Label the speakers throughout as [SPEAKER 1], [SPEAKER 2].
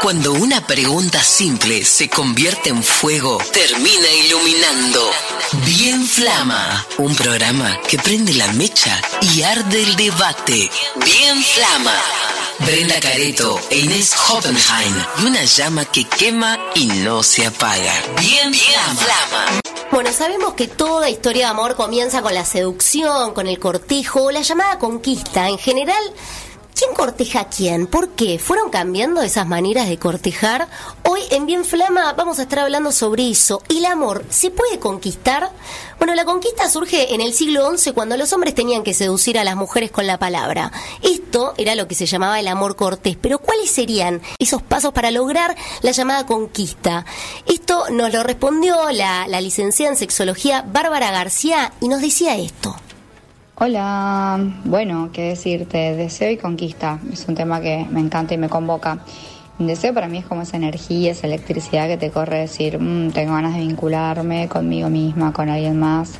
[SPEAKER 1] Cuando una pregunta simple se convierte en fuego, termina iluminando. Bien Flama, un programa que prende la mecha y arde el debate. Bien Flama. Brenda Careto e Inés Hoppenheim y una llama que quema y no se apaga. Bien, Flama.
[SPEAKER 2] Bueno, sabemos que toda historia de amor comienza con la seducción, con el cortejo o la llamada conquista. En general, ¿Quién corteja a quién? ¿Por qué? ¿Fueron cambiando esas maneras de cortejar? Hoy en Bien Flama vamos a estar hablando sobre eso. ¿El amor se puede conquistar? Bueno, la conquista surge en el siglo XI cuando los hombres tenían que seducir a las mujeres con la palabra. Esto era lo que se llamaba el amor cortés. Pero ¿cuáles serían esos pasos para lograr la llamada conquista? Esto nos lo respondió la, la licenciada en sexología Bárbara García y nos decía esto.
[SPEAKER 3] Hola, bueno, qué decirte, deseo y conquista. Es un tema que me encanta y me convoca. El deseo para mí es como esa energía, esa electricidad que te corre decir, mm, tengo ganas de vincularme conmigo misma, con alguien más.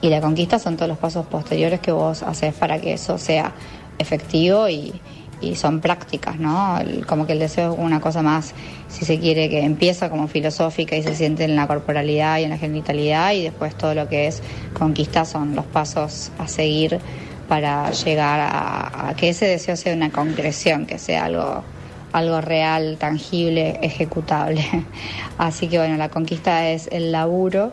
[SPEAKER 3] Y la conquista son todos los pasos posteriores que vos haces para que eso sea efectivo y, y son prácticas, ¿no? como que el deseo es una cosa más, si se quiere, que empieza como filosófica y se siente en la corporalidad y en la genitalidad y después todo lo que es conquista son los pasos a seguir para llegar a, que ese deseo sea una concreción, que sea algo algo real, tangible, ejecutable. Así que bueno, la conquista es el laburo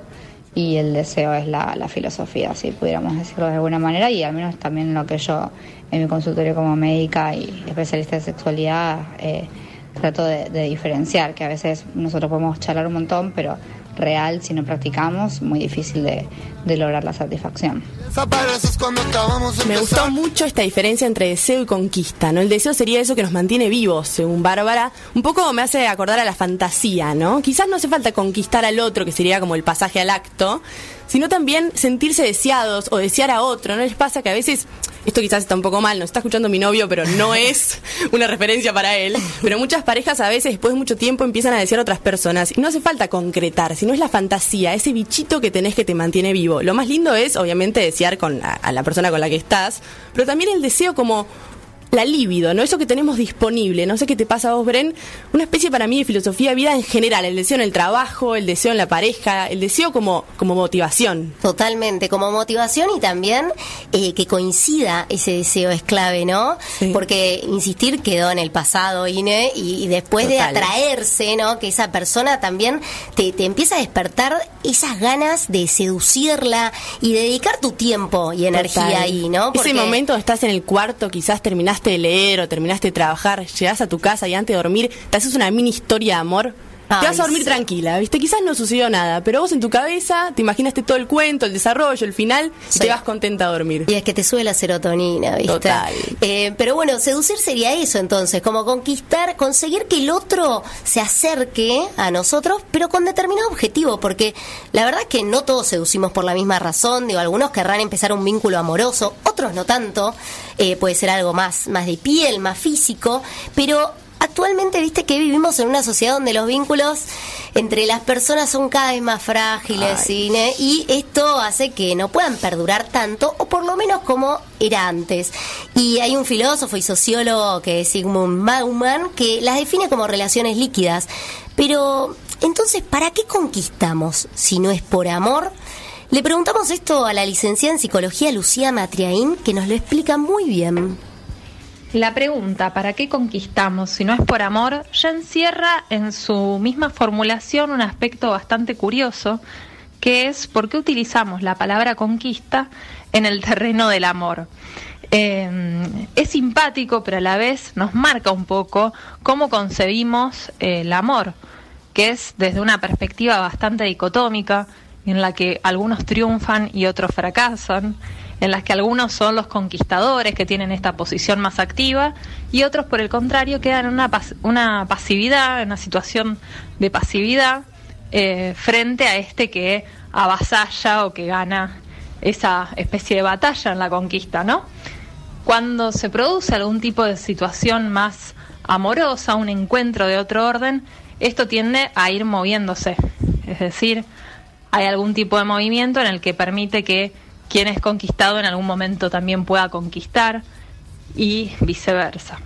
[SPEAKER 3] y el deseo es la, la filosofía, si pudiéramos decirlo de alguna manera, y al menos también lo que yo en mi consultorio como médica y especialista de sexualidad eh, trato de, diferenciar, que a veces nosotros podemos charlar un montón, pero real, si no practicamos, muy difícil de, lograr la satisfacción.
[SPEAKER 4] Me gustó mucho esta diferencia entre deseo y conquista, ¿no? El deseo sería eso que nos mantiene vivos, según Bárbara. Un poco me hace acordar a la fantasía, ¿no? Quizás no hace falta conquistar al otro, que sería como el pasaje al acto, sino también sentirse deseados o desear a otro. ¿No les pasa que a veces, esto quizás está un poco mal, nos está escuchando mi novio, pero no es una referencia para él, pero muchas parejas a veces después de mucho tiempo empiezan a desear a otras personas y no hace falta concretar, sino es la fantasía, ese bichito que tenés que te mantiene vivo. Lo más lindo es, obviamente, desear con a la persona con la que estás, pero también el deseo como la libido, ¿no? Eso que tenemos disponible. No sé qué te pasa a vos, Bren. Una especie para mí de filosofía de vida en general. El deseo en el trabajo, el deseo en la pareja, el deseo como, como motivación.
[SPEAKER 2] Totalmente, como motivación y también eh, que coincida ese deseo es clave, ¿no? Porque insistir quedó en el pasado, Ine, y, después de atraerse, ¿no? Que esa persona también te, te empieza a despertar esas ganas de seducirla y dedicar tu tiempo y energía ahí, ¿no?
[SPEAKER 4] Ese momento estás en el cuarto, quizás terminaste de leer o terminaste de trabajar, llegas a tu casa y antes de dormir te haces una mini historia de amor te vas a dormir tranquila, ¿viste? Quizás no sucedió nada, pero vos en tu cabeza te imaginaste todo el cuento, el desarrollo, el final, y te vas contenta a dormir.
[SPEAKER 2] Y es que te sube la serotonina, ¿viste?
[SPEAKER 4] Total.
[SPEAKER 2] Eh, pero bueno, seducir sería eso entonces, como conquistar, conseguir que el otro se acerque a nosotros, pero con determinado objetivo, porque la verdad es que no todos seducimos por la misma razón, digo, algunos querrán empezar un vínculo amoroso, otros no tanto, eh, puede ser algo más, más de piel, más físico, pero actualmente viste que vivimos en una sociedad donde los vínculos entre las personas son cada vez más frágiles y esto hace que no puedan perdurar tanto o por lo menos como era antes. Y hay un filósofo y sociólogo que es Sigmund Bauman que las define como relaciones líquidas. Pero entonces, ¿para qué conquistamos si no es por amor? Le preguntamos esto a la licenciada en psicología Lucía Matriaín, que nos lo explica muy bien.
[SPEAKER 5] La pregunta, ¿para qué conquistamos si no es por amor? ya encierra en su misma formulación un aspecto bastante curioso, que es por qué utilizamos la palabra conquista en el terreno del amor. Eh, es simpático, pero a la vez nos marca un poco cómo concebimos el amor, que es desde una perspectiva bastante dicotómica, en la que algunos triunfan y otros fracasan, en las que algunos son los conquistadores que tienen esta posición más activa y otros, por el contrario, quedan en una, una pasividad, en una situación de pasividad eh, frente a este que avasalla o que gana esa especie de batalla en la conquista, ¿no? Cuando se produce algún tipo de situación más amorosa, un encuentro de otro orden, esto tiende a ir moviéndose, es decir, hay algún tipo de movimiento en el que permite que quien es conquistado en algún momento también pueda conquistar y viceversa.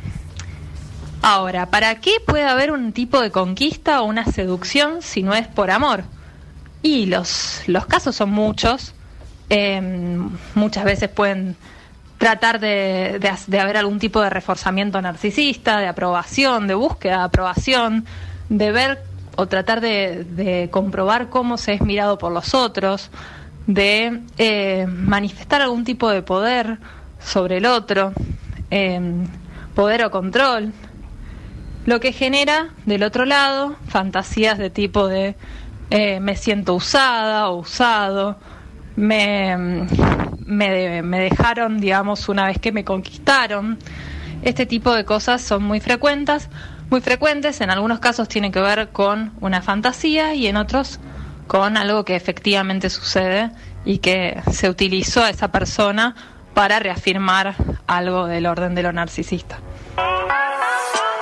[SPEAKER 5] Ahora, ¿para qué puede haber un tipo de conquista o una seducción si no es por amor? Y los, los casos son muchos. Em, muchas veces pueden tratar de, de, haber algún tipo de reforzamiento narcisista, de aprobación, de búsqueda de aprobación, de ver o tratar de, comprobar cómo se es mirado por los otros, de eh, manifestar algún tipo de poder sobre el otro, em, poder o control, lo que genera del otro lado fantasías de tipo de eh, me siento usada o usado, me, me, me dejaron, digamos, una vez que me conquistaron. Este tipo de cosas son muy frecuentes, muy frecuentes, en algunos casos tienen que ver con una fantasía y en otros con algo que efectivamente sucede y que se utilizó a esa persona para reafirmar algo del orden de lo narcisista.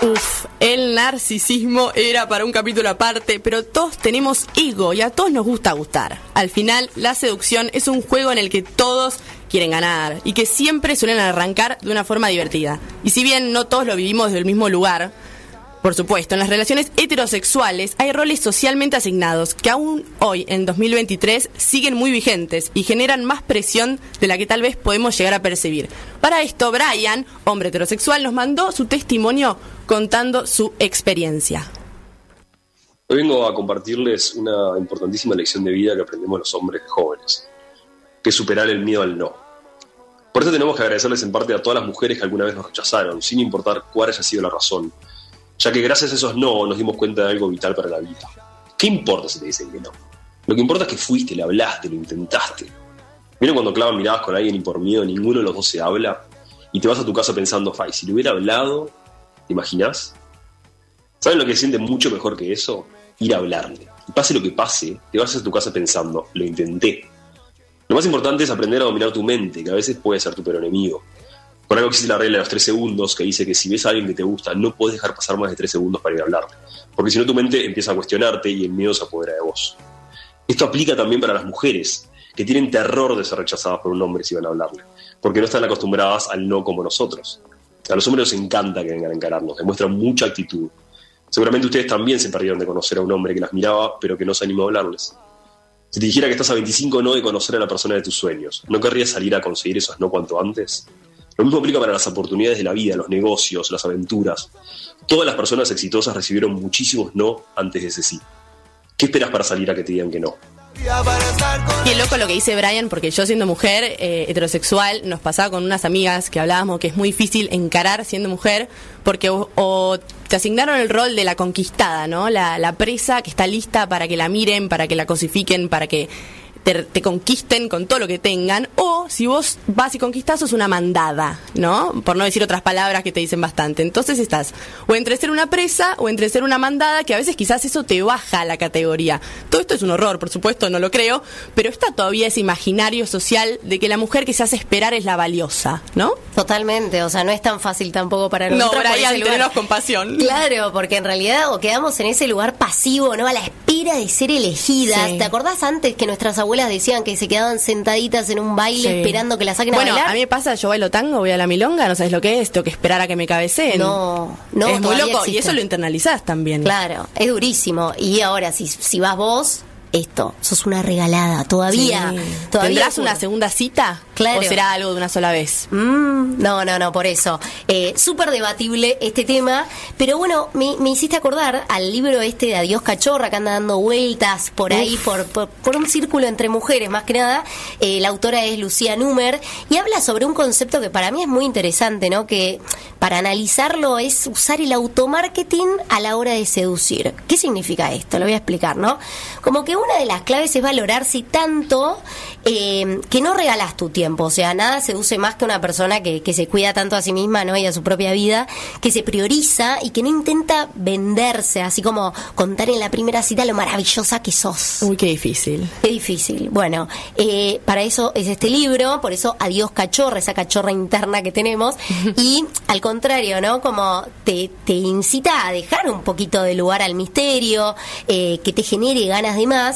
[SPEAKER 4] Uf, el narcisismo era para un capítulo aparte, pero todos tenemos ego y a todos nos gusta gustar. Al final, la seducción es un juego en el que todos quieren ganar y que siempre suelen arrancar de una forma divertida. Y si bien no todos lo vivimos desde el mismo lugar, por supuesto, en las relaciones heterosexuales hay roles socialmente asignados que aún hoy, en 2023, siguen muy vigentes y generan más presión de la que tal vez podemos llegar a percibir. Para esto, Brian, hombre heterosexual, nos mandó su testimonio contando su experiencia.
[SPEAKER 6] Hoy vengo a compartirles una importantísima lección de vida que aprendemos los hombres jóvenes, que superar el miedo al no. Por eso tenemos que agradecerles en parte a todas las mujeres que alguna vez nos rechazaron, sin importar cuál haya sido la razón ya que gracias a esos no nos dimos cuenta de algo vital para la vida. ¿Qué importa si te dicen que no? Lo que importa es que fuiste, le hablaste, lo intentaste. ¿Vieron cuando clavan miradas con alguien y por miedo ninguno de los dos se habla? Y te vas a tu casa pensando, Fai, si le hubiera hablado, ¿te imaginas? ¿Saben lo que siente mucho mejor que eso? Ir a hablarle. Y pase lo que pase, te vas a tu casa pensando, lo intenté. Lo más importante es aprender a dominar tu mente, que a veces puede ser tu peor enemigo. Por algo existe la regla de los tres segundos que dice que si ves a alguien que te gusta, no puedes dejar pasar más de tres segundos para ir a hablarle. Porque si no, tu mente empieza a cuestionarte y el miedo se apodera de vos. Esto aplica también para las mujeres, que tienen terror de ser rechazadas por un hombre si van a hablarle, porque no están acostumbradas al no como nosotros. A los hombres les encanta que vengan a encararnos, demuestran mucha actitud. Seguramente ustedes también se perdieron de conocer a un hombre que las miraba, pero que no se animó a hablarles. Si te dijera que estás a 25 no de conocer a la persona de tus sueños, ¿no querrías salir a conseguir esos no cuanto antes? Lo mismo aplica para las oportunidades de la vida, los negocios, las aventuras. Todas las personas exitosas recibieron muchísimos no antes de ese sí. ¿Qué esperas para salir a que te digan que no?
[SPEAKER 4] Qué loco lo que dice Brian, porque yo siendo mujer eh, heterosexual, nos pasaba con unas amigas que hablábamos que es muy difícil encarar siendo mujer, porque o, te asignaron el rol de la conquistada, ¿no? La, la presa que está lista para que la miren, para que la cosifiquen, para que te, conquisten con todo lo que tengan, o si vos vas y conquistás, sos una mandada, ¿no? Por no decir otras palabras que te dicen bastante. Entonces estás o entre ser una presa o entre ser una mandada, que a veces quizás eso te baja la categoría. Todo esto es un horror, por supuesto, no lo creo, pero está todavía ese imaginario social de que la mujer que se hace esperar es la valiosa, ¿no?
[SPEAKER 2] Totalmente, o sea, no es tan fácil tampoco para nosotros.
[SPEAKER 4] No, Brian, tenernos compasión.
[SPEAKER 2] Claro, porque en realidad o quedamos en ese lugar pasivo, ¿no? A la espera de ser elegidas. ¿Te acordás antes que nuestras abuelas decían que se quedaban sentaditas en un baile esperando que la saquen
[SPEAKER 4] bueno,
[SPEAKER 2] a bailar.
[SPEAKER 4] a mí me pasa, yo bailo tango, voy a la milonga, no sabes lo que es, tengo que esperar a que me cabeceen.
[SPEAKER 2] No, no,
[SPEAKER 4] es muy loco y eso lo internalizás también.
[SPEAKER 2] Claro, es durísimo. Y ahora, si, si vas vos, esto, sos una regalada, todavía.
[SPEAKER 4] ¿Tendrás una segunda cita?
[SPEAKER 2] Claro.
[SPEAKER 4] ¿O será algo de una sola vez?
[SPEAKER 2] Mm, no, no, no, por eso. Eh, Súper debatible este tema, pero bueno, me, hiciste acordar al libro este de Adiós Cachorra, que anda dando vueltas por ahí, por, por, un círculo entre mujeres, más que nada. Eh, la autora es Lucía Numer, y habla sobre un concepto que para mí es muy interesante, ¿no? Que para analizarlo es usar el automarketing a la hora de seducir. ¿Qué significa esto? Lo voy a explicar, ¿no? Como que una de las claves es valorarse tanto eh, que no regalas tu tiempo. O sea, nada seduce más que una persona que, que, se cuida tanto a sí misma ¿no? y a su propia vida, que se prioriza y que no intenta venderse, así como contar en la primera cita lo maravillosa que sos.
[SPEAKER 4] Uy, qué difícil.
[SPEAKER 2] Qué difícil. Bueno, eh, para eso es este libro, por eso adiós cachorra, esa cachorra interna que tenemos. y al contrario, ¿no? Como te, te incita a dejar un poquito de lugar al misterio, eh, que te genere ganas de más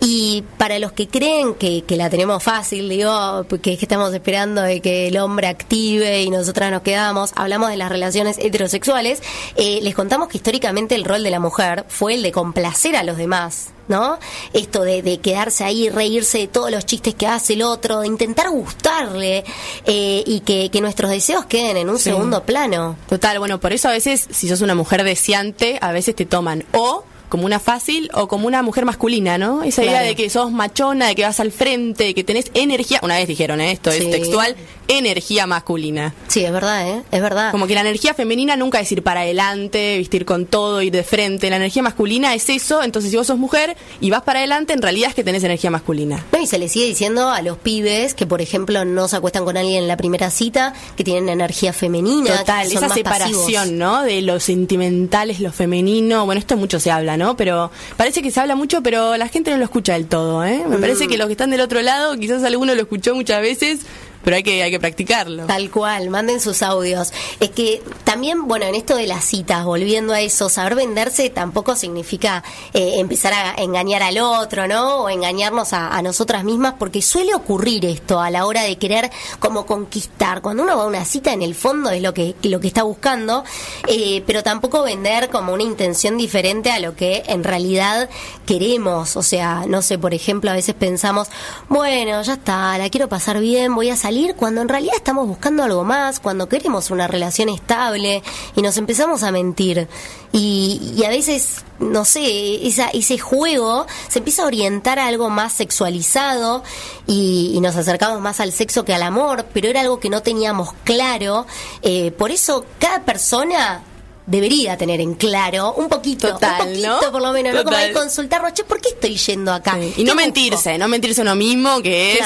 [SPEAKER 2] y para los que creen que, que la tenemos fácil, digo, que que, estamos esperando de que el hombre active y nosotras nos quedamos, hablamos de las relaciones heterosexuales, eh, les contamos que históricamente el rol de la mujer fue el de complacer a los demás. ¿No? Esto de, quedarse ahí, reírse de todos los chistes que hace el otro, de intentar gustarle eh, y que, nuestros deseos queden en un segundo plano.
[SPEAKER 4] Total, bueno, por eso a veces, si sos una mujer deseante, a veces te toman o como una fácil o como una mujer masculina, ¿no? Esa idea de que sos machona, de que vas al frente, de que tenés energía. Una vez dijeron, ¿eh? esto es textual, energía masculina.
[SPEAKER 2] Sí, es verdad, ¿eh? Es verdad.
[SPEAKER 4] Como que la energía femenina nunca es ir para adelante, vestir con todo, ir de frente. La energía masculina es eso, entonces si vos sos mujer y vas para adelante, en realidad es que tenés energía masculina.
[SPEAKER 2] y se le sigue diciendo a los pibes que, por ejemplo, no se acuestan con alguien en la primera cita, que tienen energía femenina.
[SPEAKER 4] Total, esa separación, ¿no? De lo sentimental es lo femenino. Bueno, esto mucho se habla, ¿no? Pero parece que se habla mucho, pero la gente no lo escucha del todo, ¿eh? Me parece mm. que los que están del otro lado, quizás alguno lo escuchó muchas veces, pero hay que, hay que practicarlo.
[SPEAKER 2] Tal cual, manden sus audios. Es que también, bueno, en esto de las citas, volviendo a eso, saber venderse tampoco significa eh, empezar a engañar al otro, ¿no? O engañarnos a, nosotras mismas, porque suele ocurrir esto a la hora de querer como conquistar. Cuando uno va a una cita, en el fondo es lo que, lo que está buscando, eh, pero tampoco vender como una intención diferente a lo que en realidad queremos. O sea, no sé, por ejemplo, a veces pensamos, bueno, ya está, la quiero pasar bien, voy a salir cuando en realidad estamos buscando algo más, cuando queremos una relación estable y nos empezamos a mentir. Y, a veces, no sé, esa, ese juego se empieza a orientar a algo más sexualizado y, y, nos acercamos más al sexo que al amor, pero era algo que no teníamos claro. Eh, por eso cada persona debería tener en claro un poquito, un poquito por lo menos, ¿no? Como de consultarnos, che, ¿por qué estoy yendo acá?
[SPEAKER 4] Y no mentirse, no mentirse uno mismo, que es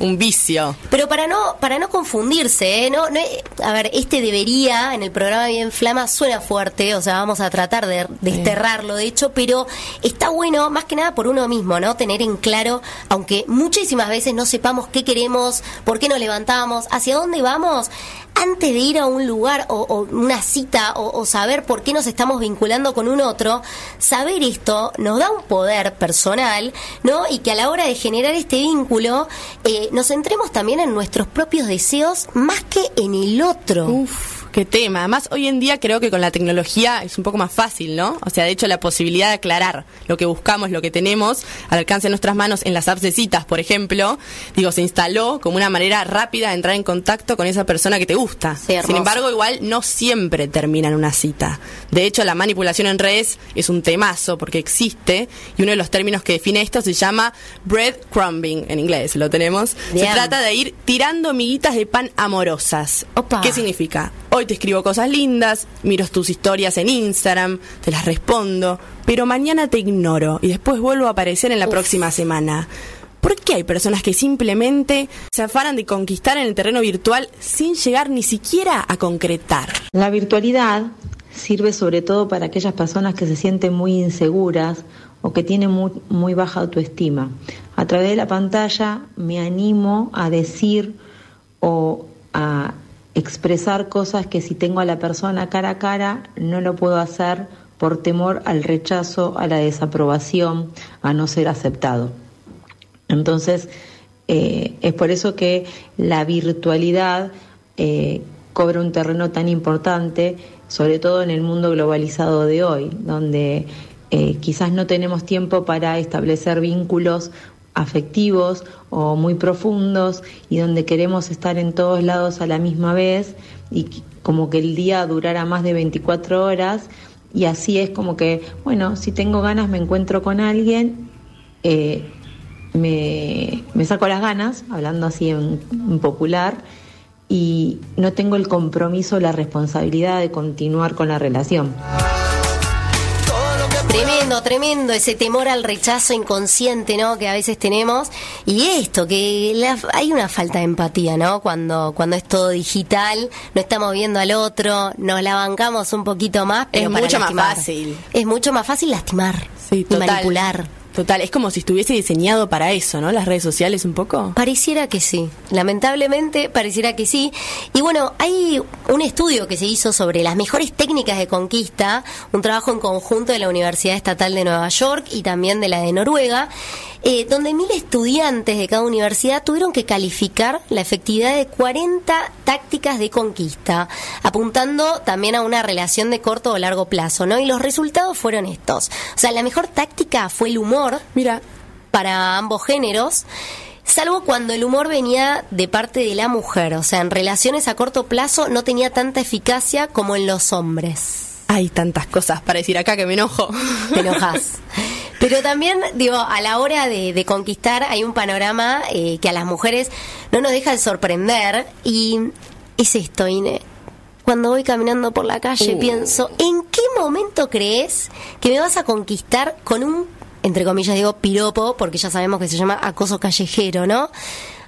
[SPEAKER 4] un vicio.
[SPEAKER 2] Pero para no para no confundirse, ¿eh? no, no, a ver, este debería en el programa Bien Flama suena fuerte, o sea, vamos a tratar de desterrarlo, de hecho, pero está bueno más que nada por uno mismo, ¿no? Tener en claro, aunque muchísimas veces no sepamos qué queremos, por qué nos levantamos, hacia dónde vamos, antes de ir a un lugar o, una cita o, saber por qué nos estamos vinculando con un otro, saber esto nos da un poder personal, ¿no? Y que a la hora de generar este vínculo eh, nos centremos también en nuestros propios deseos más que en el otro.
[SPEAKER 4] Uf qué tema. Además, hoy en día creo que con la tecnología es un poco más fácil, ¿no? O sea, de hecho, la posibilidad de aclarar lo que buscamos, lo que tenemos, al alcance de nuestras manos en las apps de citas, por ejemplo, digo, se instaló como una manera rápida de entrar en contacto con esa persona que te gusta. Sin embargo, igual no siempre termina en una cita. De hecho, la manipulación en redes es un temazo porque existe y uno de los términos que define esto se llama breadcrumbing, en inglés lo tenemos. Se trata de ir tirando miguitas de pan amorosas. ¿Qué significa? Hoy te escribo cosas lindas, miro tus historias en Instagram, te las respondo, pero mañana te ignoro y después vuelvo a aparecer en la próxima semana. ¿Por qué hay personas que simplemente se afanan de conquistar en el terreno virtual sin llegar ni siquiera a concretar?
[SPEAKER 7] La virtualidad sirve sobre todo para aquellas personas que se sienten muy inseguras o que tienen muy, muy baja autoestima. A través de la pantalla me animo a decir o a expresar cosas que si tengo a la persona cara a cara no lo puedo hacer por temor al rechazo, a la desaprobación, a no ser aceptado. Entonces, eh, es por eso que la virtualidad eh, cobra un terreno tan importante, sobre todo en el mundo globalizado de hoy, donde eh, quizás no tenemos tiempo para establecer vínculos afectivos o muy profundos y donde queremos estar en todos lados a la misma vez y como que el día durara más de 24 horas y así es como que, bueno, si tengo ganas me encuentro con alguien, eh, me, saco las ganas, hablando así en, en popular, y no tengo el compromiso, la responsabilidad de continuar con la relación.
[SPEAKER 2] Tremendo, tremendo ese temor al rechazo inconsciente, ¿no? Que a veces tenemos. Y esto, que hay una falta de empatía, ¿no? Cuando, cuando es todo digital, no estamos viendo al otro, nos la bancamos un poquito más, pero
[SPEAKER 4] es mucho más fácil.
[SPEAKER 2] Es mucho más fácil lastimar y manipular.
[SPEAKER 4] Total, es como si estuviese diseñado para eso, ¿no? Las redes sociales un poco.
[SPEAKER 2] Pareciera que sí, lamentablemente pareciera que sí. Y bueno, hay un estudio que se hizo sobre las mejores técnicas de conquista, un trabajo en conjunto de la Universidad Estatal de Nueva York y también de la de Noruega, eh, donde mil estudiantes de cada universidad tuvieron que calificar la efectividad de 40 tácticas de conquista, apuntando también a una relación de corto o largo plazo, ¿no? Y los resultados fueron estos. O sea, la mejor táctica fue el humor.
[SPEAKER 4] Mira.
[SPEAKER 2] Para ambos géneros salvo cuando el humor venía de parte de la mujer, o sea, en relaciones a corto plazo no tenía tanta eficacia como en los hombres.
[SPEAKER 4] Hay tantas cosas para decir acá que me enojo.
[SPEAKER 2] Te enojas. Pero también, digo, a la hora de, conquistar hay un panorama eh, que a las mujeres no nos deja de sorprender y es esto, Ine. Cuando voy caminando por la calle uh. pienso, ¿en qué momento crees que me vas a conquistar con un entre comillas digo piropo, porque ya sabemos que se llama acoso callejero, ¿no?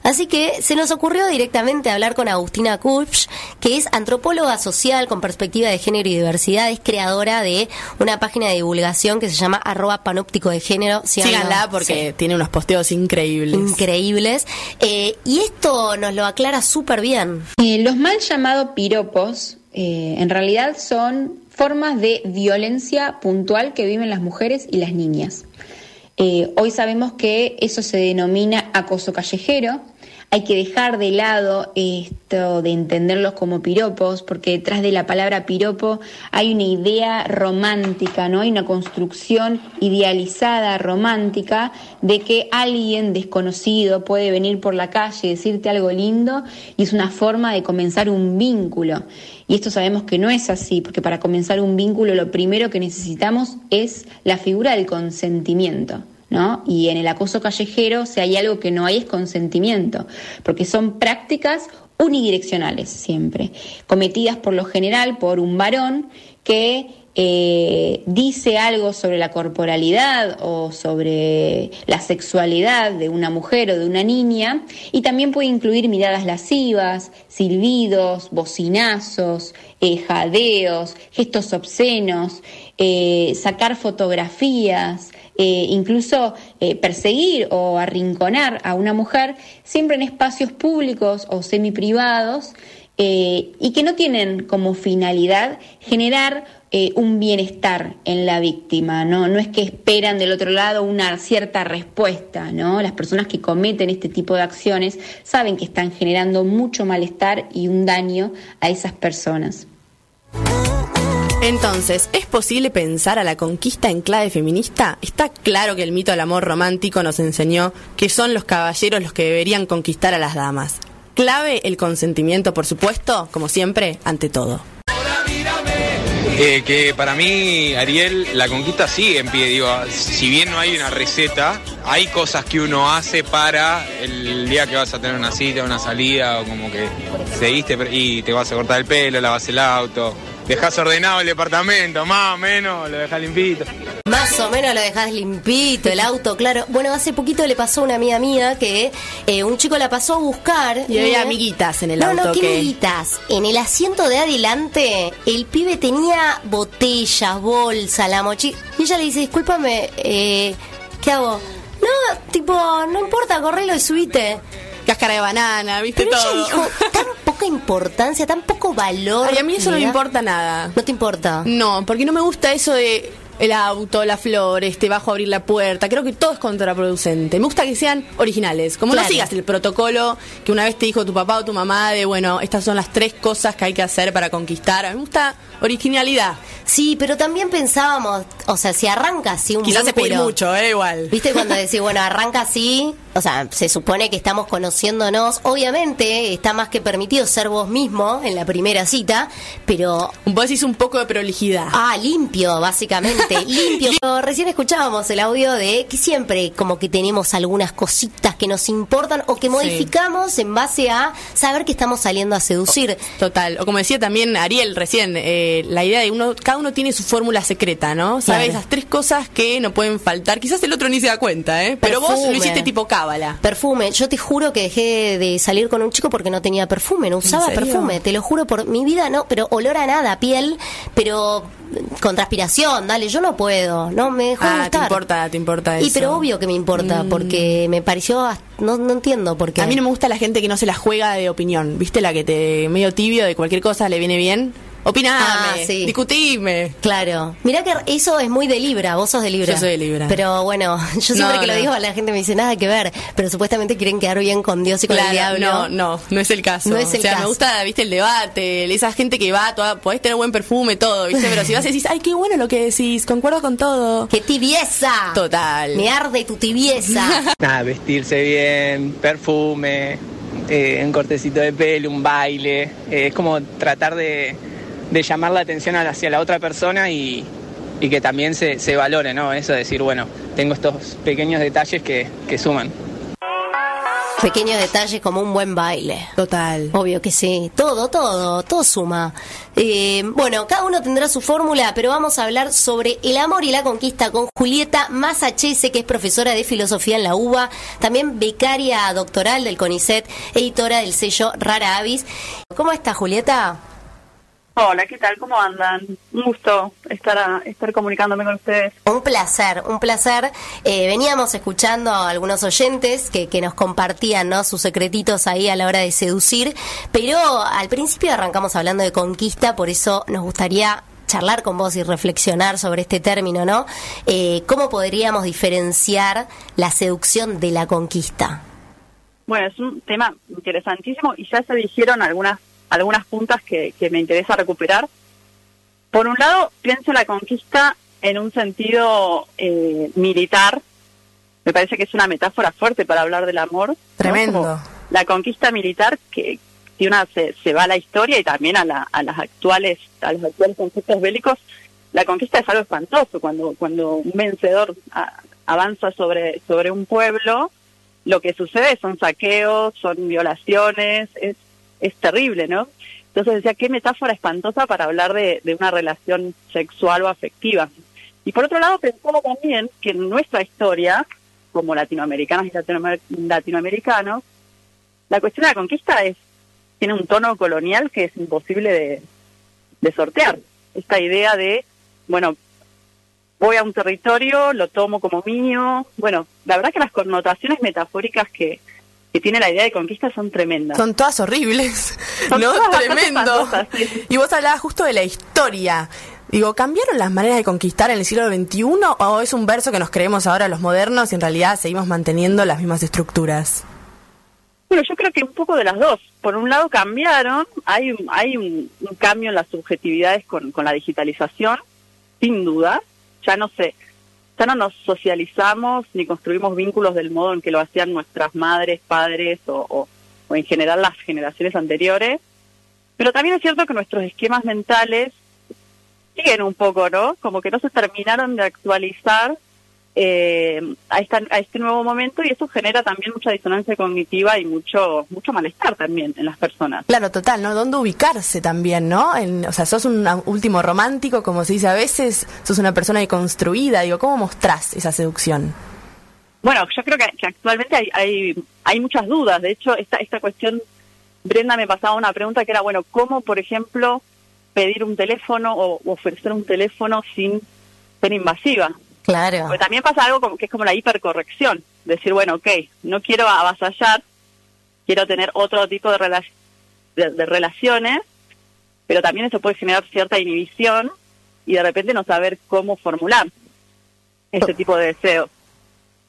[SPEAKER 2] Así que se nos ocurrió directamente hablar con Agustina Kupch, que es antropóloga social con perspectiva de género y diversidad, es creadora de una página de divulgación que se llama arroba panóptico de género.
[SPEAKER 4] Síganla, porque tiene unos posteos increíbles.
[SPEAKER 2] Increíbles. Eh, y esto nos lo aclara súper bien.
[SPEAKER 8] Eh, los mal llamados piropos eh, en realidad son formas de violencia puntual que viven las mujeres y las niñas. Eh, hoy sabemos que eso se denomina acoso callejero. Hay que dejar de lado esto de entenderlos como piropos, porque detrás de la palabra piropo hay una idea romántica, ¿no? Hay una construcción idealizada, romántica, de que alguien desconocido puede venir por la calle y decirte algo lindo y es una forma de comenzar un vínculo. Y esto sabemos que no es así, porque para comenzar un vínculo lo primero que necesitamos es la figura del consentimiento. ¿No? Y en el acoso callejero, si hay algo que no hay es consentimiento, porque son prácticas unidireccionales siempre, cometidas por lo general por un varón que eh, dice algo sobre la corporalidad o sobre la sexualidad de una mujer o de una niña y también puede incluir miradas lascivas, silbidos, bocinazos, eh, jadeos, gestos obscenos, eh, sacar fotografías, incluso perseguir o arrinconar a una mujer siempre en espacios públicos o semiprivados y que no tienen como finalidad generar eh, un bienestar en la víctima, ¿no? No es que esperan del otro lado una cierta respuesta, ¿no? Las personas que cometen este tipo de acciones saben que están generando mucho malestar y un daño a esas personas.
[SPEAKER 4] Entonces, ¿es posible pensar a la conquista en clave feminista? Está claro que el mito del amor romántico nos enseñó que son los caballeros los que deberían conquistar a las damas. Clave el consentimiento, por supuesto, como siempre, ante todo.
[SPEAKER 9] Eh, que para mí, Ariel, la conquista sigue en pie. Digo, si bien no hay una receta, hay cosas que uno hace para el día que vas a tener una cita, una salida, o como que seguiste y te vas a cortar el pelo, lavas el auto, dejas ordenado el departamento, más o menos, lo dejas limpito.
[SPEAKER 2] Más o menos lo dejas limpito, el auto, claro. Bueno, hace poquito le pasó a una amiga mía que eh, un chico la pasó a buscar.
[SPEAKER 4] Y había amiguitas en el auto.
[SPEAKER 2] No, no, ¿qué amiguitas? En el asiento de adelante, el pibe tenía botellas, bolsa, la mochila. Y ella le dice, discúlpame, eh, ¿qué hago? No, tipo, no importa, correlo y subite
[SPEAKER 4] cáscara de banana, ¿viste Pero
[SPEAKER 2] todo? Ella dijo tan poca importancia, tan poco valor.
[SPEAKER 4] Ay, a mí eso no me importa nada.
[SPEAKER 2] ¿No te importa?
[SPEAKER 4] No, porque no me gusta eso de el auto, las flores, te bajo a abrir la puerta. Creo que todo es contraproducente. Me gusta que sean originales. Como no sigas el protocolo que una vez te dijo tu papá o tu mamá de, bueno, estas son las tres cosas que hay que hacer para conquistar. A mí me gusta originalidad.
[SPEAKER 2] Sí, pero también pensábamos, o sea, si arranca así un
[SPEAKER 4] Quizás se puede mucho, ¿eh? Igual.
[SPEAKER 2] ¿Viste cuando decís, bueno, arranca así, o sea, se supone que estamos conociéndonos. Obviamente está más que permitido ser vos mismo en la primera cita, pero...
[SPEAKER 4] Vos decís un poco de prolijidad.
[SPEAKER 2] Ah, limpio, básicamente. limpio. recién escuchábamos el audio de que siempre como que tenemos algunas cositas que nos importan o que modificamos en base a saber que estamos saliendo a seducir.
[SPEAKER 4] Total. O como decía también Ariel recién, eh, la idea de uno, cada uno tiene su fórmula secreta, ¿no? Sabes esas tres cosas que no pueden faltar. Quizás el otro ni se da cuenta, ¿eh? Pero vos lo hiciste tipo cabo.
[SPEAKER 2] Perfume. Yo te juro que dejé de salir con un chico porque no tenía perfume, no usaba perfume. Te lo juro por mi vida, no, pero olor a nada, piel, pero con transpiración, dale, yo no puedo, no me dejó
[SPEAKER 4] ah, te importa, te importa eso.
[SPEAKER 2] Y pero obvio que me importa, mm. porque me pareció, no, no entiendo por qué.
[SPEAKER 4] A mí no me gusta la gente que no se la juega de opinión, ¿viste? La que te medio tibio de cualquier cosa le viene bien opiname,
[SPEAKER 2] Ah, sí.
[SPEAKER 4] discutime.
[SPEAKER 2] Claro. Mirá que eso es muy de Libra, vos sos de Libra.
[SPEAKER 4] Yo soy de Libra.
[SPEAKER 2] Pero bueno, yo siempre
[SPEAKER 4] No,
[SPEAKER 2] que lo digo la gente me dice nada que ver, pero supuestamente quieren quedar bien con Dios y con el
[SPEAKER 4] Claro,
[SPEAKER 2] diablo.
[SPEAKER 4] no, no, no es el caso.
[SPEAKER 2] No es el
[SPEAKER 4] o sea,
[SPEAKER 2] caso.
[SPEAKER 4] me gusta, viste, el debate, esa gente que va, toda, podés tener buen perfume, todo, viste, pero si vas y decís, ay, qué bueno lo que decís, concuerdo con todo.
[SPEAKER 2] ¡Qué tibieza!
[SPEAKER 4] Total.
[SPEAKER 2] Me arde tu tibieza.
[SPEAKER 10] Nada, vestirse bien, perfume, eh, un cortecito de pelo, un baile. eh, es como tratar de, de llamar la atención hacia la otra persona y, y que también se, se valore, ¿no? Eso de decir, bueno, tengo estos pequeños detalles que, que suman.
[SPEAKER 2] Pequeños detalles como un buen baile.
[SPEAKER 4] Total.
[SPEAKER 2] Obvio que sí. Todo, todo, todo suma. Eh, bueno, cada uno tendrá su fórmula, pero vamos a hablar sobre el amor y la conquista con Julieta Masachese, que es profesora de filosofía en la UBA, también becaria doctoral del CONICET, editora del sello Rara Avis. ¿Cómo está, Julieta?
[SPEAKER 11] Hola, ¿qué tal? ¿Cómo andan? Un gusto estar, a- estar comunicándome con ustedes.
[SPEAKER 2] Un placer, un placer. Eh, veníamos escuchando a algunos oyentes que, que nos compartían ¿no? sus secretitos ahí a la hora de seducir, pero al principio arrancamos hablando de conquista, por eso nos gustaría charlar con vos y reflexionar sobre este término, ¿no? Eh, ¿Cómo podríamos diferenciar la seducción de la conquista?
[SPEAKER 11] Bueno, es un tema interesantísimo y ya se dijeron algunas algunas puntas que, que me interesa recuperar. Por un lado, pienso la conquista en un sentido eh, militar. Me parece que es una metáfora fuerte para hablar del amor.
[SPEAKER 4] Tremendo.
[SPEAKER 11] La conquista militar que si una se, se va a la historia y también a, la- a las actuales a los actuales conceptos bélicos, la conquista es algo espantoso cuando cuando un vencedor a- avanza sobre sobre un pueblo lo que sucede son saqueos, son violaciones, es, es terrible, ¿no? Entonces decía, qué metáfora espantosa para hablar de, una relación sexual o afectiva. Y por otro lado, pensaba también que en nuestra historia, como latinoamericanos y latinoamer- latinoamericanos, la cuestión de la conquista es tiene un tono colonial que es imposible de sortear. Esta idea de, bueno, voy a un territorio, lo tomo como mío. Bueno, la verdad que las connotaciones metafóricas que, que tiene la idea de conquista son tremendas.
[SPEAKER 4] Son todas horribles,
[SPEAKER 11] Son
[SPEAKER 4] ¿no?
[SPEAKER 11] todas
[SPEAKER 4] Tremendo.
[SPEAKER 11] sí.
[SPEAKER 4] Y vos hablabas justo de la historia. Digo, ¿cambiaron las maneras de conquistar en el siglo XXI o es un verso que nos creemos ahora los modernos y en realidad seguimos manteniendo las mismas estructuras?
[SPEAKER 11] Bueno, yo creo que un poco de las dos. Por un lado cambiaron, hay, un- hay un, un cambio en las subjetividades con, con la digitalización, sin duda. Ya no sé, ya no nos socializamos ni construimos vínculos del modo en que lo hacían nuestras madres, padres o, o, en general las generaciones anteriores. Pero también es cierto que nuestros esquemas mentales siguen un poco, ¿no? Como que no se terminaron de actualizar eh, a, esta, a este nuevo momento y eso genera también mucha disonancia cognitiva y mucho mucho malestar también en las personas.
[SPEAKER 4] Claro, total, ¿no? ¿Dónde ubicarse también, no? En- o sea, sos un último romántico, como se dice a veces, sos una persona deconstruida, digo, ¿cómo mostrás esa seducción?
[SPEAKER 11] Bueno, yo creo que, que actualmente hay, hay, hay muchas dudas. De hecho, esta, esta cuestión, Brenda me pasaba una pregunta que era, bueno, ¿cómo, por ejemplo, pedir un teléfono o o ofrecer un teléfono sin ser invasiva?
[SPEAKER 2] Claro.
[SPEAKER 11] Porque también pasa algo como, que es como la hipercorrección. Decir, bueno, ok, no quiero avasallar, quiero tener otro tipo de, rela- de, de relaciones, pero también eso puede generar cierta inhibición y de repente no saber cómo formular este tipo de deseos.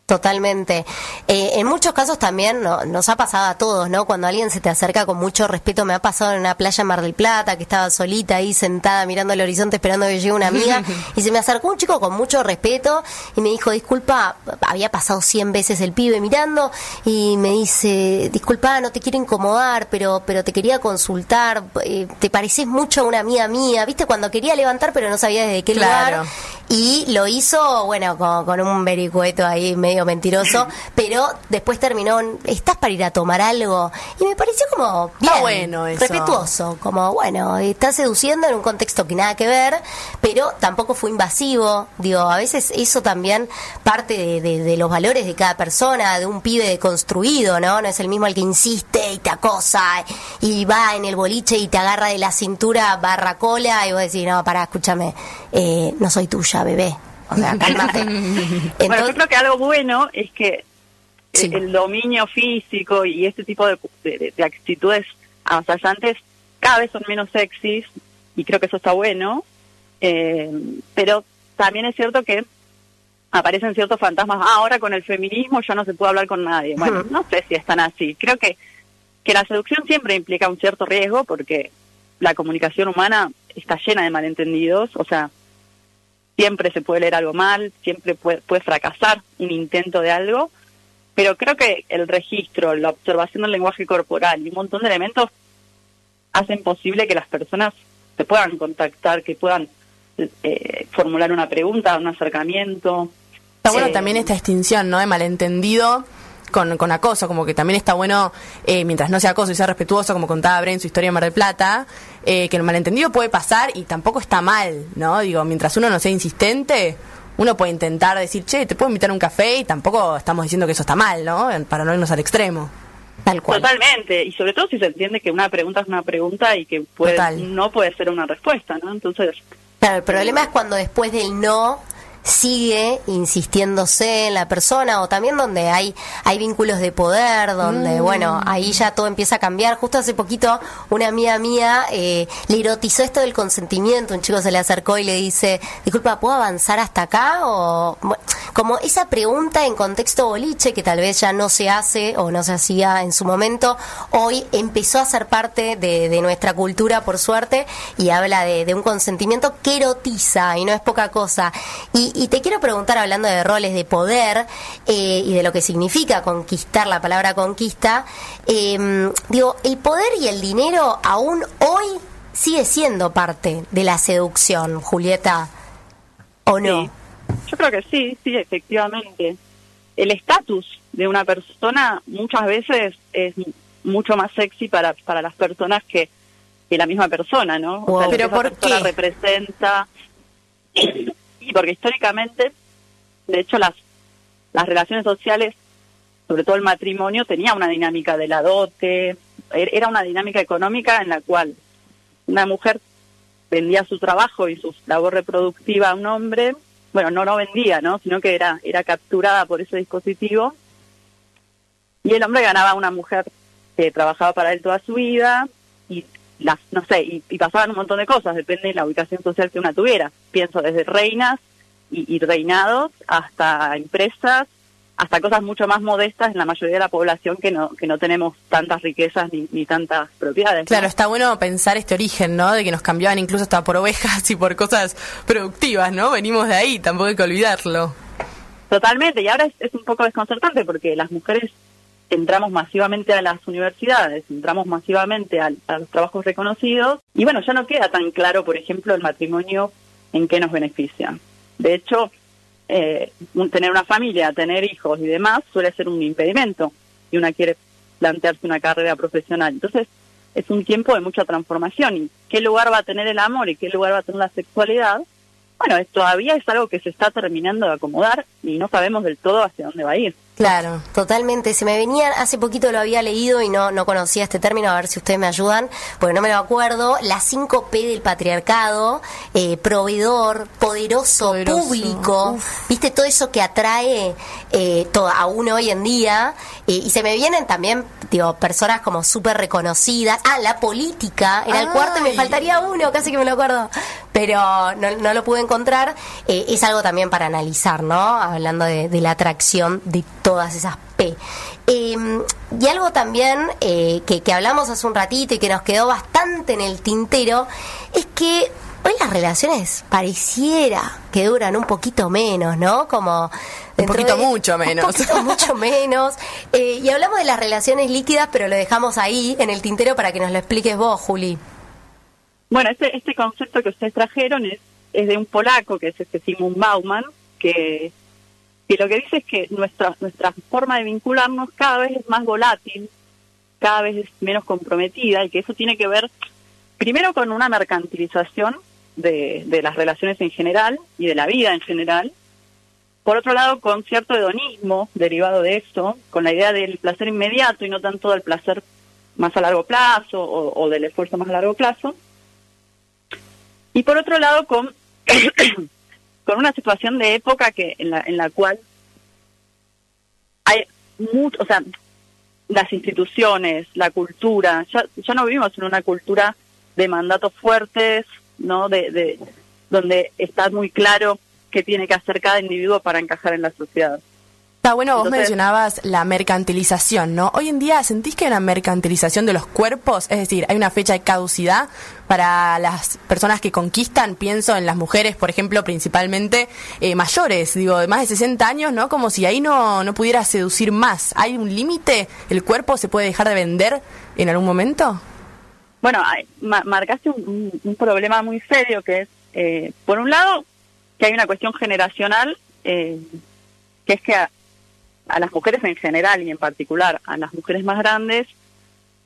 [SPEAKER 2] Totalmente. Eh, en muchos casos también no- nos ha pasado a todos, ¿no? Cuando alguien se te acerca con mucho respeto, me ha pasado en una playa en Mar del Plata, que estaba solita ahí sentada mirando el horizonte esperando que llegue una amiga, y se me acercó un chico con mucho respeto y me dijo, disculpa, había pasado 100 veces el pibe mirando, y me dice, disculpa, no te quiero incomodar, pero, pero te quería consultar, eh, te pareces mucho a una amiga mía, ¿viste? Cuando quería levantar, pero no sabía desde qué
[SPEAKER 4] Claro.
[SPEAKER 2] lugar. Y lo hizo, bueno, con, con un vericueto ahí medio mentiroso, pero después terminó, ¿estás para ir a tomar algo? Y me pareció como bien,
[SPEAKER 4] Está bueno eso.
[SPEAKER 2] respetuoso, como, bueno, está seduciendo en un contexto que nada que ver, pero tampoco fue invasivo. Digo, a veces eso también parte de, de- de los valores de cada persona, de un pibe deconstruido, ¿no? No es el mismo el que insiste y te acosa y va en el boliche y te agarra de la cintura barra cola y vos decís, no, pará, escúchame, eh, no soy tuya, bebé. O sea, cálmate.
[SPEAKER 11] bueno, yo creo que algo bueno es que el- el dominio físico y este tipo de, de- de actitudes avasallantes cada vez son menos sexys, y creo que eso está bueno, eh, pero también es cierto que aparecen ciertos fantasmas. Ah, ahora con el feminismo ya no se puede hablar con nadie. Bueno, no sé si están así. Creo que, que la seducción siempre implica un cierto riesgo porque la comunicación humana está llena de malentendidos. O sea, siempre se puede leer algo mal, siempre puede, puede fracasar un intento de algo. Pero creo que el registro, la observación del lenguaje corporal y un montón de elementos hacen posible que las personas se puedan contactar, que puedan eh, formular una pregunta, un acercamiento.
[SPEAKER 4] Está bueno también esta extinción, ¿no? De malentendido con, con acoso, como que también está bueno, eh, mientras no sea acoso y sea respetuoso, como contaba Bren en su historia de Mar del Plata, eh, que el malentendido puede pasar y tampoco está mal, ¿no? Digo, mientras uno no sea insistente, uno puede intentar decir, che, te puedo invitar a un café y tampoco estamos diciendo que eso está mal, ¿no? Para no irnos al extremo. Tal cual.
[SPEAKER 11] Totalmente, y sobre todo si se entiende que una pregunta es una pregunta y que puede, no puede ser una respuesta, ¿no? Entonces...
[SPEAKER 2] Claro, el problema es cuando después del no sigue insistiéndose en la persona o también donde hay hay vínculos de poder donde mm. bueno ahí ya todo empieza a cambiar. Justo hace poquito una amiga mía eh, le erotizó esto del consentimiento. Un chico se le acercó y le dice disculpa puedo avanzar hasta acá o como esa pregunta en contexto boliche que tal vez ya no se hace o no se hacía en su momento hoy empezó a ser parte de, nuestra cultura por suerte y habla de, de un consentimiento que erotiza y no es poca cosa. Y y, te quiero preguntar, hablando de roles de poder eh, y de lo que significa conquistar, la palabra conquista, em, digo, ¿el poder y el dinero aún hoy sigue siendo parte de la seducción, Julieta? ¿O no?
[SPEAKER 11] Yo creo que sí, sí, efectivamente. El estatus de una persona muchas veces es mucho más sexy para, para las personas que, que la misma persona, ¿no?
[SPEAKER 2] O sea, ¿Pero por qué?
[SPEAKER 11] representa porque históricamente, de hecho, las, las relaciones sociales, sobre todo el matrimonio, tenía una dinámica de la dote, er, era una dinámica económica en la cual una mujer vendía su trabajo y su labor reproductiva a un hombre, bueno, no no vendía, ¿no? sino que era, era capturada por ese dispositivo, y el hombre ganaba a una mujer que trabajaba para él toda su vida, y las, no sé, y, pasaban un montón de cosas, depende de la ubicación social que una tuviera. Pienso desde reinas y, reinados hasta empresas, hasta cosas mucho más modestas en la mayoría de la población que no, que no tenemos tantas riquezas ni, ni tantas propiedades.
[SPEAKER 4] Claro, está bueno pensar este origen, ¿no? De que nos cambiaban incluso hasta por ovejas y por cosas productivas, ¿no? Venimos de ahí, tampoco hay que olvidarlo.
[SPEAKER 11] Totalmente, y ahora es, es un poco desconcertante porque las mujeres entramos masivamente a las universidades, entramos masivamente a, los trabajos reconocidos y bueno, ya no queda tan claro, por ejemplo, el matrimonio en qué nos beneficia. De hecho, eh, tener una familia, tener hijos y demás suele ser un impedimento y una quiere plantearse una carrera profesional. Entonces, es un tiempo de mucha transformación y qué lugar va a tener el amor y qué lugar va a tener la sexualidad. Bueno, todavía es algo que se está terminando de acomodar y no sabemos del todo hacia dónde va a ir.
[SPEAKER 2] Claro, totalmente. Se me venía, hace poquito lo había leído y no, no conocía este término, a ver si ustedes me ayudan, porque no me lo acuerdo. La 5P del patriarcado, eh, proveedor, poderoso, público, viste todo eso que atrae eh, a uno hoy en día. Eh, y se me vienen también, digo, personas como súper reconocidas. Ah, la política, era el cuarto y me faltaría uno, casi que me lo acuerdo, pero no, no lo pude encontrar. es algo también para analizar, ¿no? Hablando de, de la atracción de todas esas P. Em, y algo también eh, que, que hablamos hace un ratito y que nos quedó bastante en el tintero es que hoy las relaciones pareciera que duran un poquito menos, ¿no? Como
[SPEAKER 4] un poquito mucho menos. Un
[SPEAKER 2] poquito mucho menos. Eh, y hablamos de las relaciones líquidas, pero lo dejamos ahí en el tintero para que nos lo expliques vos, Juli.
[SPEAKER 11] Bueno, este, este concepto que ustedes trajeron es, es de un polaco, que es este Simon Bauman, que lo que dice es que nuestra, nuestra forma de vincularnos cada vez es más volátil, cada vez es menos comprometida y que eso tiene que ver primero con una mercantilización de, de las relaciones en general y de la vida en general, por otro lado con cierto hedonismo derivado de eso, con la idea del placer inmediato y no tanto del placer más a largo plazo o, o del esfuerzo más a largo plazo, y por otro lado con con una situación de época que en la, en la cual hay mucho, o sea, las instituciones, la cultura, ya, ya no vivimos en una cultura de mandatos fuertes, ¿no? De, de donde está muy claro qué tiene que hacer cada individuo para encajar en la sociedad.
[SPEAKER 4] Está bueno, vos mencionabas la mercantilización, ¿no? Hoy en día, ¿sentís que hay una mercantilización de los cuerpos? Es decir, ¿hay una fecha de caducidad para las personas que conquistan? Pienso en las mujeres, por ejemplo, principalmente eh, mayores, digo, de más de 60 años, ¿no? Como si ahí no, no pudiera seducir más. ¿Hay un límite? ¿El cuerpo se puede dejar de vender en algún momento?
[SPEAKER 11] Bueno, marcaste un, problema muy serio que es, eh, por un lado, que hay una cuestión generacional, eh, que es que a las mujeres en general y en particular a las mujeres más grandes,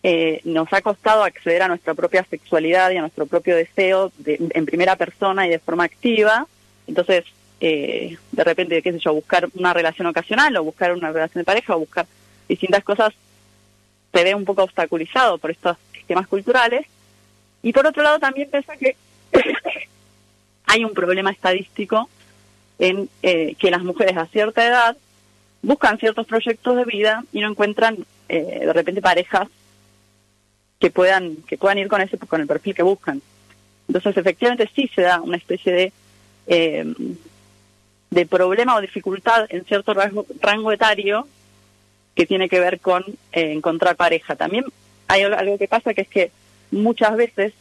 [SPEAKER 11] eh, nos ha costado acceder a nuestra propia sexualidad y a nuestro propio deseo en primera persona y de forma activa. Entonces, eh, de repente, qué sé yo, buscar una relación ocasional o buscar una relación de pareja o buscar distintas cosas se ve un poco obstaculizado por estos sistemas culturales. Y por otro lado, también piensa que hay un problema estadístico en eh, que las mujeres a cierta edad buscan ciertos proyectos de vida y no encuentran eh, de repente parejas que puedan que puedan ir con ese con el perfil que buscan. Entonces efectivamente sí se da una especie de eh, de problema o dificultad en cierto rango, rango etario que tiene que ver con eh, encontrar pareja. También hay algo que pasa que es que muchas veces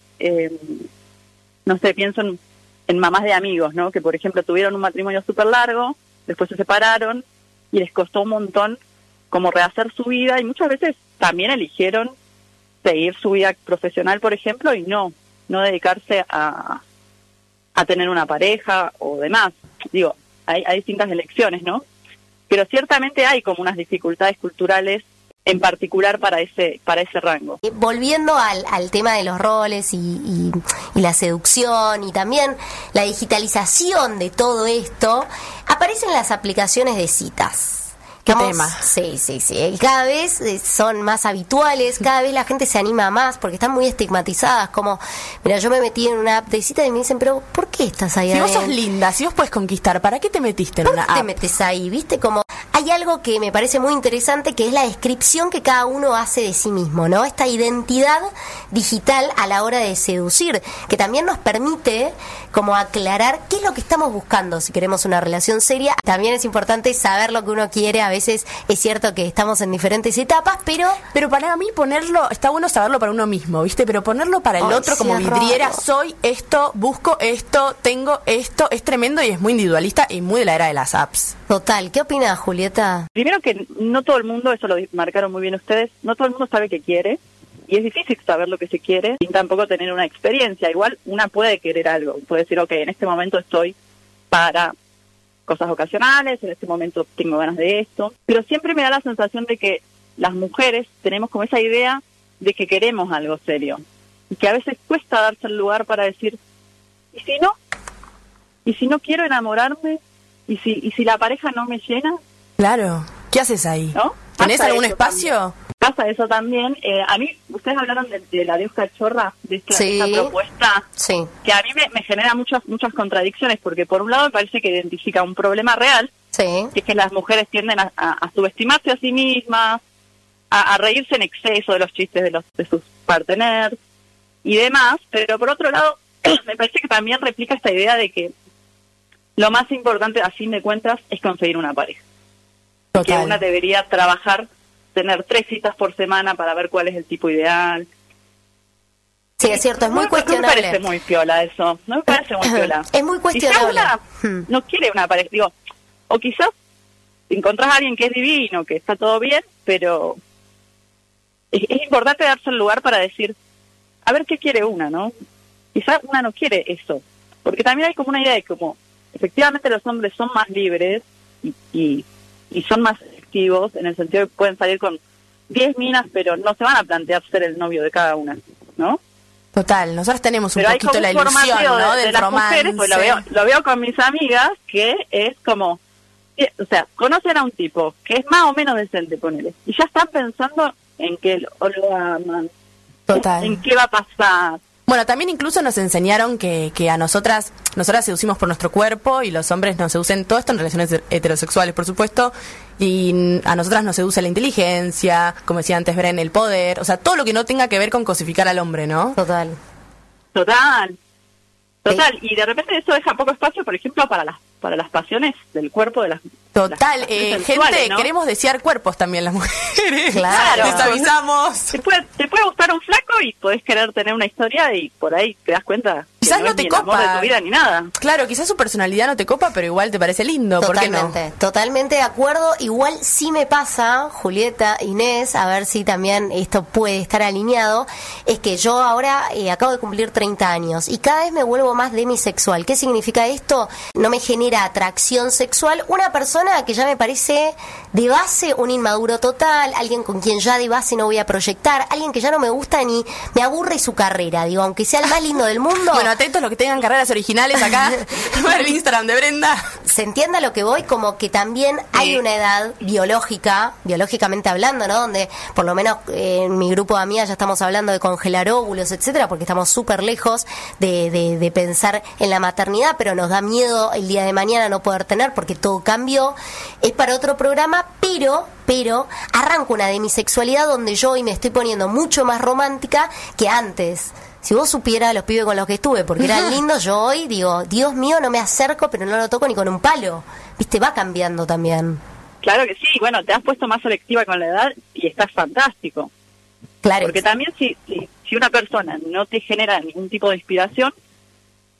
[SPEAKER 11] no sé pienso en, en mamás de amigos no que por ejemplo tuvieron un matrimonio súper largo después se separaron y les costó un montón como rehacer su vida y muchas veces también eligieron seguir su vida profesional, por ejemplo, y no, no dedicarse a, a tener una pareja o demás. Digo, hay, hay distintas elecciones, ¿no? Pero ciertamente hay como unas dificultades culturales en particular para ese para ese rango.
[SPEAKER 2] Eh, volviendo al, al tema de los roles y, y, y, la seducción y también la digitalización de todo esto, aparecen las aplicaciones de citas.
[SPEAKER 4] ¿Qué tema?
[SPEAKER 2] Sí, sí, sí. Cada vez eh, son más habituales, cada vez la gente se anima más porque están muy estigmatizadas. Como, mira, yo me metí en una app de cita y me dicen, pero ¿por qué estás ahí?
[SPEAKER 4] Si vos sos linda, si vos puedes conquistar, ¿para qué te metiste en una
[SPEAKER 2] app? te metes ahí? ¿Viste? Como hay algo que me parece muy interesante que es la descripción que cada uno hace de sí mismo, ¿no? Esta identidad digital a la hora de seducir, que también nos permite como aclarar qué es lo que estamos buscando si queremos una relación seria. También es importante saber lo que uno quiere a veces es cierto que estamos en diferentes etapas, pero...
[SPEAKER 4] Pero para mí ponerlo, está bueno saberlo para uno mismo, ¿viste? Pero ponerlo para el otro como vidriera, soy esto, busco esto, tengo esto, es tremendo y es muy individualista y muy de la era de las apps.
[SPEAKER 2] Total, ¿qué opinas, Julieta?
[SPEAKER 11] Primero que no todo el mundo, eso lo marcaron muy bien ustedes, no todo el mundo sabe qué quiere y es difícil saber lo que se quiere sin tampoco tener una experiencia. Igual una puede querer algo, puede decir, ok, en este momento estoy para cosas ocasionales, en este momento tengo ganas de esto, pero siempre me da la sensación de que las mujeres tenemos como esa idea de que queremos algo serio y que a veces cuesta darse el lugar para decir, ¿y si no? ¿Y si no quiero enamorarme? ¿Y si, y si la pareja no me llena?
[SPEAKER 4] Claro, ¿qué haces ahí? ¿No? ¿Tenés algún espacio?
[SPEAKER 11] Pasa eso también. Eh, a mí, ustedes hablaron de, la Dios Cachorra, de esta, propuesta, que a mí me, genera muchas muchas contradicciones, porque por un lado me parece que identifica un problema real, que es que las mujeres tienden a, subestimarse a sí mismas, a, reírse en exceso de los chistes de, los, de sus parteners y demás, pero por otro lado, me parece que también replica esta idea de que lo más importante, a fin de cuentas, es conseguir una pareja. Que una debería trabajar tener tres citas por semana para ver cuál es el tipo ideal.
[SPEAKER 2] Sí, es cierto, es muy cuestionable.
[SPEAKER 11] No me parece muy piola eso, no me parece muy piola.
[SPEAKER 2] es muy cuestionable.
[SPEAKER 11] Hmm. no quiere una pareja, digo, o quizás encontrás a alguien que es divino, que está todo bien, pero es, importante darse el lugar para decir, a ver qué quiere una, ¿no? Quizás una no quiere eso, porque también hay como una idea de como, efectivamente los hombres son más libres y, y, y son más en el sentido de que pueden salir con 10 minas, pero no se van a plantear ser el novio de cada una, ¿no?
[SPEAKER 4] Total, nosotros tenemos un poquito la ilusión, ¿no?
[SPEAKER 11] De, las mujeres, pues lo veo, lo veo con mis amigas, que es como, o sea, conocen a un tipo que es más o menos decente, ponele, y ya están pensando en que lo aman,
[SPEAKER 4] Total.
[SPEAKER 11] en qué va a pasar,
[SPEAKER 4] bueno, también incluso nos enseñaron que, que a nosotras, nosotras seducimos por nuestro cuerpo y los hombres nos seducen, todo esto en relaciones heterosexuales, por supuesto, y a nosotras nos seduce la inteligencia, como decía antes Bren, el poder, o sea, todo lo que no tenga que ver con cosificar al hombre, ¿no?
[SPEAKER 2] Total.
[SPEAKER 11] Total. Total, y de repente eso deja poco espacio, por ejemplo, para las para las pasiones del cuerpo de las
[SPEAKER 4] Total, eh, gente, queremos desear cuerpos también las mujeres.
[SPEAKER 11] Claro.
[SPEAKER 4] Les avisamos.
[SPEAKER 11] Te puede, te puede gustar un flaco y podés querer tener una historia y por ahí te das cuenta
[SPEAKER 4] quizás no, te copa
[SPEAKER 11] de tu vida ni nada.
[SPEAKER 4] Claro, quizás su personalidad no te copa, pero igual te parece lindo.
[SPEAKER 2] Totalmente,
[SPEAKER 4] no?
[SPEAKER 2] totalmente de acuerdo. Igual sí me pasa, Julieta, Inés, a ver si también esto puede estar alineado, es que yo ahora eh, acabo de cumplir 30 años y cada vez me vuelvo más demisexual. ¿Qué significa esto? No me genera atracción sexual una persona que ya me parece de base un inmaduro total, alguien con quien ya de base no voy a proyectar, alguien que ya no me gusta ni me aburre su carrera, digo, aunque sea el más lindo del mundo.
[SPEAKER 4] bueno, atentos los que tengan carreras originales acá, para el Instagram de Brenda.
[SPEAKER 2] Se entienda lo que voy, como que también hay una edad biológica, biológicamente hablando, ¿no? Donde por lo menos eh, en mi grupo de amigas ya estamos hablando de congelar óvulos, etcétera, porque estamos súper lejos de, de, de pensar en la maternidad, pero nos da miedo el día de mañana no poder tener porque todo cambió. Es para otro programa, pero pero arranco una demisexualidad donde yo hoy me estoy poniendo mucho más romántica que antes. Si vos supieras los pibes con los que estuve, porque eran lindos, yo hoy digo, Dios mío, no me acerco, pero no lo toco ni con un palo. Viste, va cambiando también.
[SPEAKER 11] Claro que sí, bueno, te has puesto más selectiva con la edad y estás fantástico.
[SPEAKER 2] Claro.
[SPEAKER 11] Porque también si, si, si una persona no te genera ningún tipo de inspiración,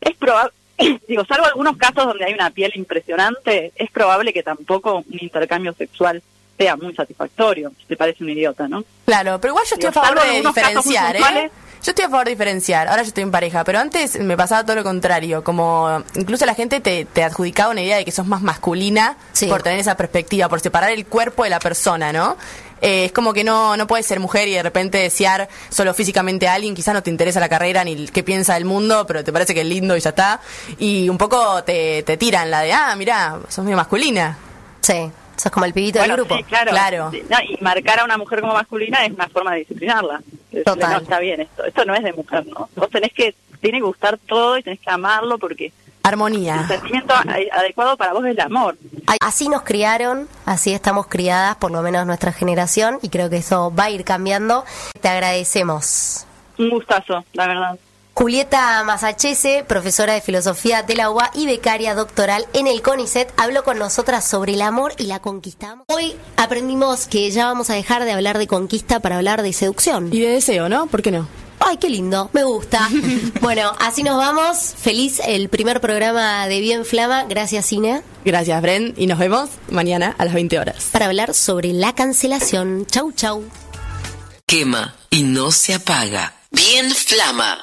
[SPEAKER 11] es probable, digo, salvo algunos casos donde hay una piel impresionante, es probable que tampoco un intercambio sexual sea muy satisfactorio, si te parece un idiota, ¿no?
[SPEAKER 4] Claro, pero igual yo estoy a favor de diferenciar, ¿eh? Yo estoy a favor de diferenciar. Ahora yo estoy en pareja, pero antes me pasaba todo lo contrario. Como incluso la gente te, te adjudicaba una idea de que sos más masculina por tener esa perspectiva, por separar el cuerpo de la persona, ¿no? Eh, es como que no, no puedes ser mujer y de repente desear solo físicamente a alguien, quizás no te interesa la carrera ni qué piensa del mundo, pero te parece que es lindo y ya está. Y un poco te, te tiran la de, ah, mira, sos medio masculina.
[SPEAKER 2] Sí. Sos como el pibito del grupo.
[SPEAKER 11] claro. y marcar a una mujer como masculina es una forma de disciplinarla. Total. No, está bien esto. Esto no es de mujer, ¿no? Vos tenés que, tiene que gustar todo y tenés que amarlo porque...
[SPEAKER 4] Armonía.
[SPEAKER 11] El sentimiento adecuado para vos es el amor.
[SPEAKER 2] Así nos criaron, así estamos criadas, por lo menos nuestra generación, y creo que eso va a ir cambiando. Te agradecemos.
[SPEAKER 11] Un gustazo, la verdad.
[SPEAKER 2] Julieta Masachese, profesora de filosofía de la UBA y becaria doctoral en el CONICET, habló con nosotras sobre el amor y la conquista. Hoy aprendimos que ya vamos a dejar de hablar de conquista para hablar de seducción.
[SPEAKER 4] Y de deseo, ¿no? ¿Por qué no?
[SPEAKER 2] Ay, qué lindo, me gusta. bueno, así nos vamos. Feliz el primer programa de Bien Flama. Gracias, Cine.
[SPEAKER 4] Gracias, Bren. Y nos vemos mañana a las 20 horas.
[SPEAKER 2] Para hablar sobre la cancelación. Chau, chau.
[SPEAKER 1] Quema y no se apaga. Bien Flama.